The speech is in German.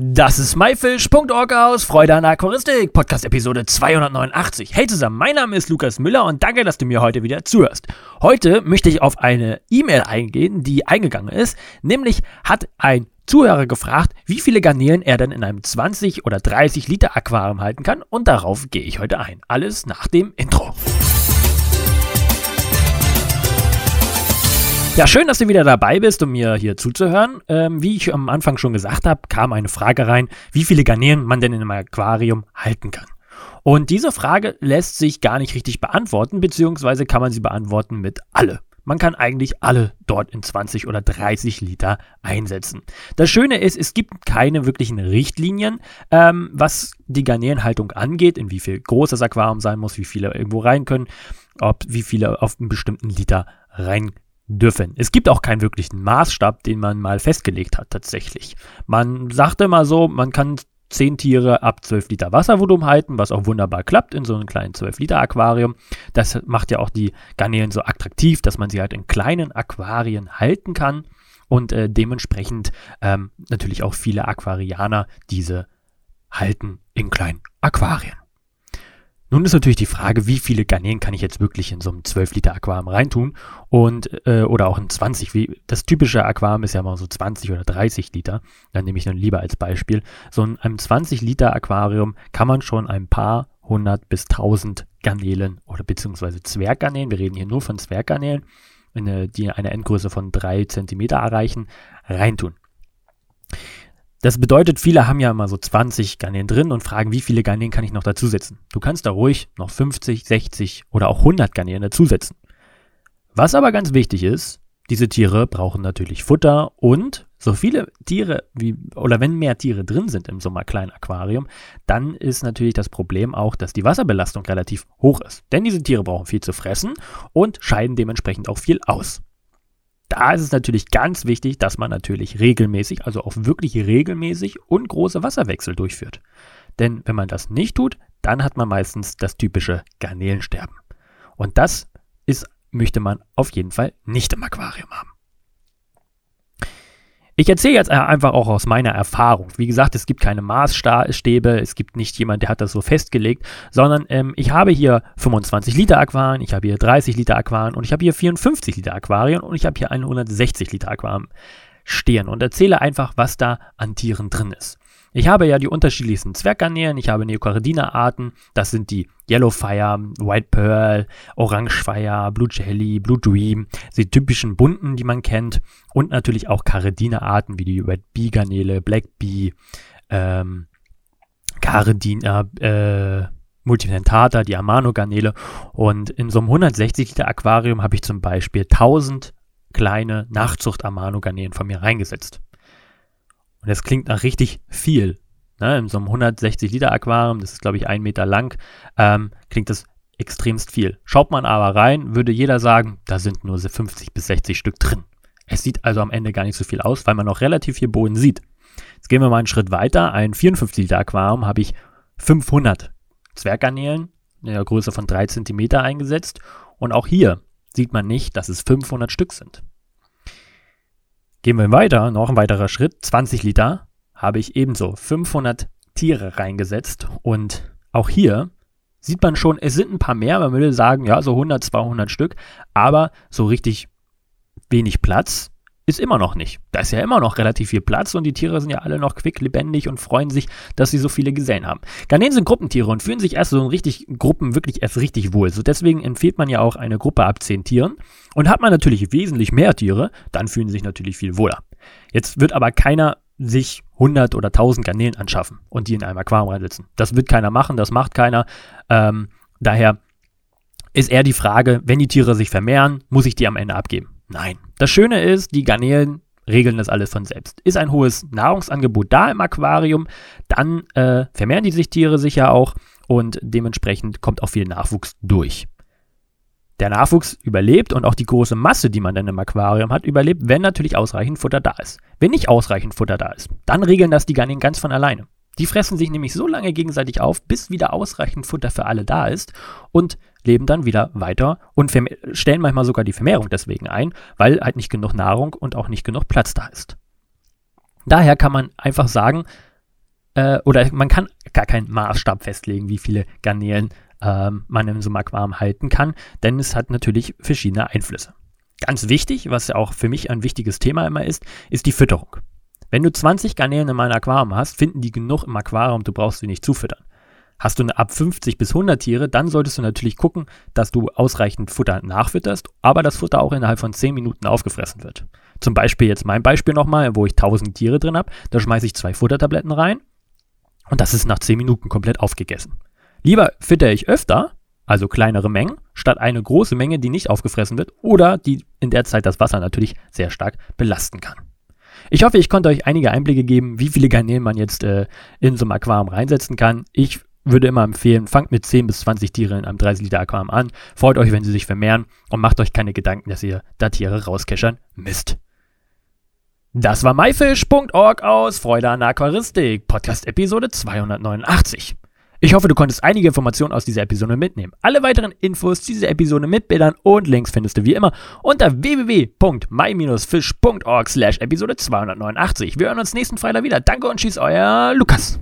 Das ist myfish.org aus Freude an Aquaristik, Podcast Episode 289. Hey zusammen, mein Name ist Lukas Müller und danke, dass du mir heute wieder zuhörst. Heute möchte ich auf eine E-Mail eingehen, die eingegangen ist, nämlich hat ein Zuhörer gefragt, wie viele Garnelen er denn in einem 20 oder 30 Liter Aquarium halten kann und darauf gehe ich heute ein. Alles nach dem Intro. Ja, schön, dass du wieder dabei bist, um mir hier zuzuhören. Ähm, wie ich am Anfang schon gesagt habe, kam eine Frage rein, wie viele Garnelen man denn in einem Aquarium halten kann. Und diese Frage lässt sich gar nicht richtig beantworten, beziehungsweise kann man sie beantworten mit alle. Man kann eigentlich alle dort in 20 oder 30 Liter einsetzen. Das Schöne ist, es gibt keine wirklichen Richtlinien, ähm, was die Garnelenhaltung angeht, in wie viel groß das Aquarium sein muss, wie viele irgendwo rein können, ob wie viele auf einen bestimmten Liter rein dürfen. Es gibt auch keinen wirklichen Maßstab, den man mal festgelegt hat tatsächlich. Man sagte mal so, man kann 10 Tiere ab 12 Liter Wasservolumen halten, was auch wunderbar klappt in so einem kleinen 12 Liter Aquarium. Das macht ja auch die Garnelen so attraktiv, dass man sie halt in kleinen Aquarien halten kann und äh, dementsprechend ähm, natürlich auch viele Aquarianer diese halten in kleinen Aquarien. Nun ist natürlich die Frage, wie viele Garnelen kann ich jetzt wirklich in so einem 12 Liter Aquarium reintun und äh, oder auch in 20. Wie, das typische Aquarium ist ja mal so 20 oder 30 Liter. Dann nehme ich dann lieber als Beispiel. So in einem 20 Liter Aquarium kann man schon ein paar hundert bis tausend Garnelen oder beziehungsweise Zwerggarnelen, wir reden hier nur von Zwerggarnelen, die eine Endgröße von 3 cm erreichen, reintun. Das bedeutet, viele haben ja immer so 20 Garnelen drin und fragen, wie viele Garnelen kann ich noch dazusetzen. Du kannst da ruhig noch 50, 60 oder auch 100 Garnelen dazusetzen. Was aber ganz wichtig ist, diese Tiere brauchen natürlich Futter und so viele Tiere wie, oder wenn mehr Tiere drin sind im so einem kleinen Aquarium, dann ist natürlich das Problem auch, dass die Wasserbelastung relativ hoch ist. Denn diese Tiere brauchen viel zu fressen und scheiden dementsprechend auch viel aus. Da ist es natürlich ganz wichtig, dass man natürlich regelmäßig, also auch wirklich regelmäßig und große Wasserwechsel durchführt. Denn wenn man das nicht tut, dann hat man meistens das typische Garnelensterben. Und das ist, möchte man auf jeden Fall nicht im Aquarium haben. Ich erzähle jetzt einfach auch aus meiner Erfahrung. Wie gesagt, es gibt keine Maßstäbe, es gibt nicht jemand, der hat das so festgelegt, sondern ähm, ich habe hier 25 Liter Aquarien, ich habe hier 30 Liter Aquarien und ich habe hier 54 Liter Aquarien und ich habe hier 160 Liter Aquarien stehen und erzähle einfach, was da an Tieren drin ist. Ich habe ja die unterschiedlichsten Zwerggarnelen, ich habe Neocaridina-Arten, das sind die Yellow Fire, White Pearl, Orange Fire, Blue Jelly, Blue Dream, die typischen bunten, die man kennt und natürlich auch Caridina-Arten wie die Red Bee Garnele, Black Bee, ähm, Caridina, äh, Multidentata, die Amano-Garnele und in so einem 160 Liter Aquarium habe ich zum Beispiel 1000 kleine Nachzucht-Amano-Garnelen von mir reingesetzt. Und das klingt nach richtig viel. Ne? In so einem 160 Liter Aquarium, das ist glaube ich ein Meter lang, ähm, klingt das extremst viel. Schaut man aber rein, würde jeder sagen, da sind nur 50 bis 60 Stück drin. Es sieht also am Ende gar nicht so viel aus, weil man noch relativ viel Boden sieht. Jetzt gehen wir mal einen Schritt weiter. Ein 54 Liter Aquarium habe ich 500 Zwerggarnelen in der Größe von 3 cm eingesetzt. Und auch hier sieht man nicht, dass es 500 Stück sind. Gehen wir weiter, noch ein weiterer Schritt, 20 Liter, habe ich ebenso. 500 Tiere reingesetzt. Und auch hier sieht man schon, es sind ein paar mehr, man würde sagen, ja, so 100, 200 Stück, aber so richtig wenig Platz ist immer noch nicht. Da ist ja immer noch relativ viel Platz und die Tiere sind ja alle noch quick, lebendig und freuen sich, dass sie so viele gesehen haben. Garnelen sind Gruppentiere und fühlen sich erst so in richtig Gruppen wirklich erst richtig wohl. So deswegen empfiehlt man ja auch eine Gruppe ab 10 Tieren. Und hat man natürlich wesentlich mehr Tiere, dann fühlen sich natürlich viel wohler. Jetzt wird aber keiner sich 100 oder 1000 Garnelen anschaffen und die in einem Aquarium reinsetzen. Das wird keiner machen, das macht keiner. Ähm, daher ist eher die Frage, wenn die Tiere sich vermehren, muss ich die am Ende abgeben? Nein. Das Schöne ist, die Garnelen regeln das alles von selbst. Ist ein hohes Nahrungsangebot da im Aquarium, dann äh, vermehren die sich Tiere sicher auch und dementsprechend kommt auch viel Nachwuchs durch. Der Nachwuchs überlebt und auch die große Masse, die man dann im Aquarium hat, überlebt, wenn natürlich ausreichend Futter da ist. Wenn nicht ausreichend Futter da ist, dann regeln das die Garnelen ganz von alleine. Die fressen sich nämlich so lange gegenseitig auf, bis wieder ausreichend Futter für alle da ist und leben dann wieder weiter und stellen manchmal sogar die Vermehrung deswegen ein, weil halt nicht genug Nahrung und auch nicht genug Platz da ist. Daher kann man einfach sagen, äh, oder man kann gar keinen Maßstab festlegen, wie viele Garnelen ähm, man einem Aquarium halten kann, denn es hat natürlich verschiedene Einflüsse. Ganz wichtig, was ja auch für mich ein wichtiges Thema immer ist, ist die Fütterung. Wenn du 20 Garnelen in meinem Aquarium hast, finden die genug im Aquarium, du brauchst sie nicht zufüttern. Hast du eine ab 50 bis 100 Tiere, dann solltest du natürlich gucken, dass du ausreichend Futter nachfütterst, aber das Futter auch innerhalb von 10 Minuten aufgefressen wird. Zum Beispiel jetzt mein Beispiel nochmal, wo ich 1000 Tiere drin habe, da schmeiße ich zwei Futtertabletten rein und das ist nach 10 Minuten komplett aufgegessen. Lieber fütter ich öfter, also kleinere Mengen, statt eine große Menge, die nicht aufgefressen wird oder die in der Zeit das Wasser natürlich sehr stark belasten kann. Ich hoffe, ich konnte euch einige Einblicke geben, wie viele Garnelen man jetzt äh, in so ein Aquarium reinsetzen kann. Ich würde immer empfehlen, fangt mit 10 bis 20 Tieren in einem 30 Liter Aquarium an, freut euch, wenn sie sich vermehren und macht euch keine Gedanken, dass ihr da Tiere rauskeschern müsst. Das war myfish.org aus Freude an Aquaristik, Podcast Episode 289. Ich hoffe, du konntest einige Informationen aus dieser Episode mitnehmen. Alle weiteren Infos zu dieser Episode mit Bildern und Links findest du wie immer unter www.my-fish.org slash Episode 289. Wir hören uns nächsten Freitag wieder. Danke und tschüss, euer Lukas.